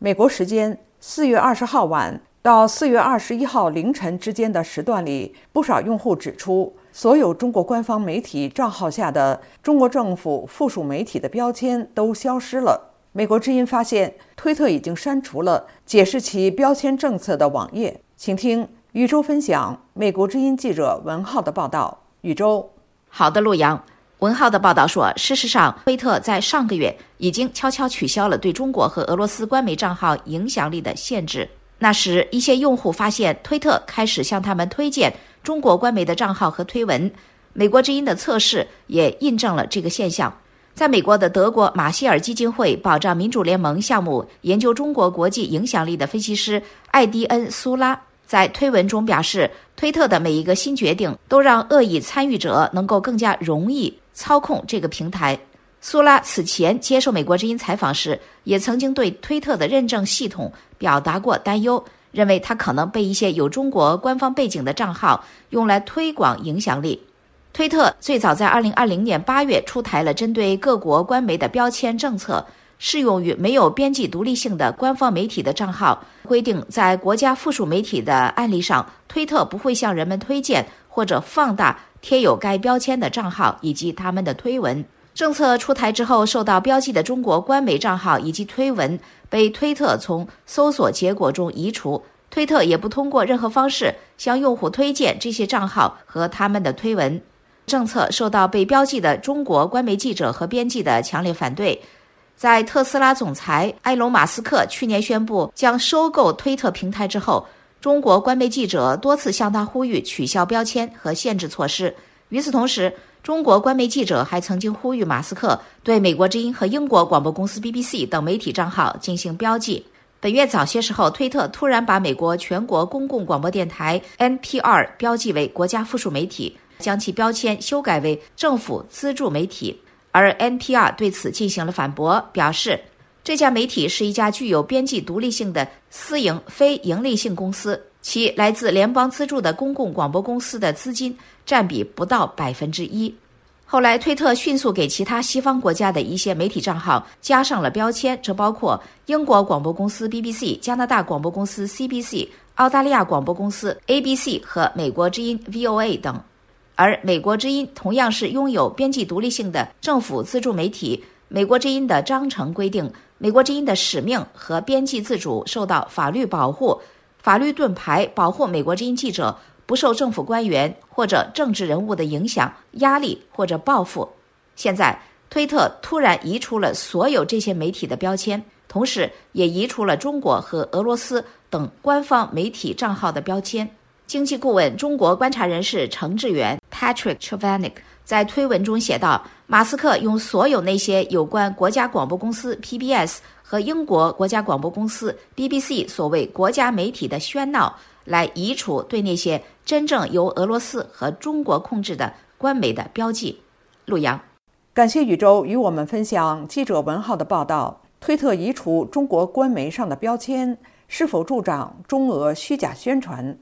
美国时间四月二十号晚到四月二十一号凌晨之间的时段里，不少用户指出，所有中国官方媒体账号下的中国政府附属媒体的标签都消失了。美国之音发现，推特已经删除了解释其标签政策的网页。请听宇宙分享美国之音记者文浩的报道。宇宙，好的，陆阳。文浩的报道说，事实上，推特在上个月已经悄悄取消了对中国和俄罗斯官媒账号影响力的限制。那时，一些用户发现推特开始向他们推荐中国官媒的账号和推文。美国之音的测试也印证了这个现象。在美国的德国马歇尔基金会保障民主联盟项目研究中国国际影响力的分析师艾迪恩·苏拉在推文中表示，推特的每一个新决定都让恶意参与者能够更加容易。操控这个平台，苏拉此前接受美国之音采访时，也曾经对推特的认证系统表达过担忧，认为它可能被一些有中国官方背景的账号用来推广影响力。推特最早在2020年8月出台了针对各国官媒的标签政策，适用于没有编辑独立性的官方媒体的账号，规定在国家附属媒体的案例上，推特不会向人们推荐或者放大。贴有该标签的账号以及他们的推文。政策出台之后，受到标记的中国官媒账号以及推文被推特从搜索结果中移除。推特也不通过任何方式向用户推荐这些账号和他们的推文。政策受到被标记的中国官媒记者和编辑的强烈反对。在特斯拉总裁埃隆·马斯克去年宣布将收购推特平台之后。中国官媒记者多次向他呼吁取消标签和限制措施。与此同时，中国官媒记者还曾经呼吁马斯克对美国之音和英国广播公司 BBC 等媒体账号进行标记。本月早些时候，推特突然把美国全国公共广播电台 NPR 标记为国家附属媒体，将其标签修改为政府资助媒体。而 NPR 对此进行了反驳，表示。这家媒体是一家具有编辑独立性的私营非盈利性公司，其来自联邦资助的公共广播公司的资金占比不到百分之一。后来，推特迅速给其他西方国家的一些媒体账号加上了标签，这包括英国广播公司 BBC、加拿大广播公司 CBC、澳大利亚广播公司 ABC 和美国之音 VOA 等。而美国之音同样是拥有编辑独立性的政府资助媒体。美国之音的章程规定。美国之音的使命和编辑自主受到法律保护，法律盾牌保护美国之音记者不受政府官员或者政治人物的影响、压力或者报复。现在，推特突然移除了所有这些媒体的标签，同时也移除了中国和俄罗斯等官方媒体账号的标签。经济顾问、中国观察人士程志远 （Patrick Chavanik）。在推文中写道：“马斯克用所有那些有关国家广播公司 PBS 和英国国家广播公司 BBC 所谓国家媒体的喧闹，来移除对那些真正由俄罗斯和中国控制的官媒的标记。”陆阳，感谢宇宙与我们分享记者文浩的报道。推特移除中国官媒上的标签，是否助长中俄虚假宣传？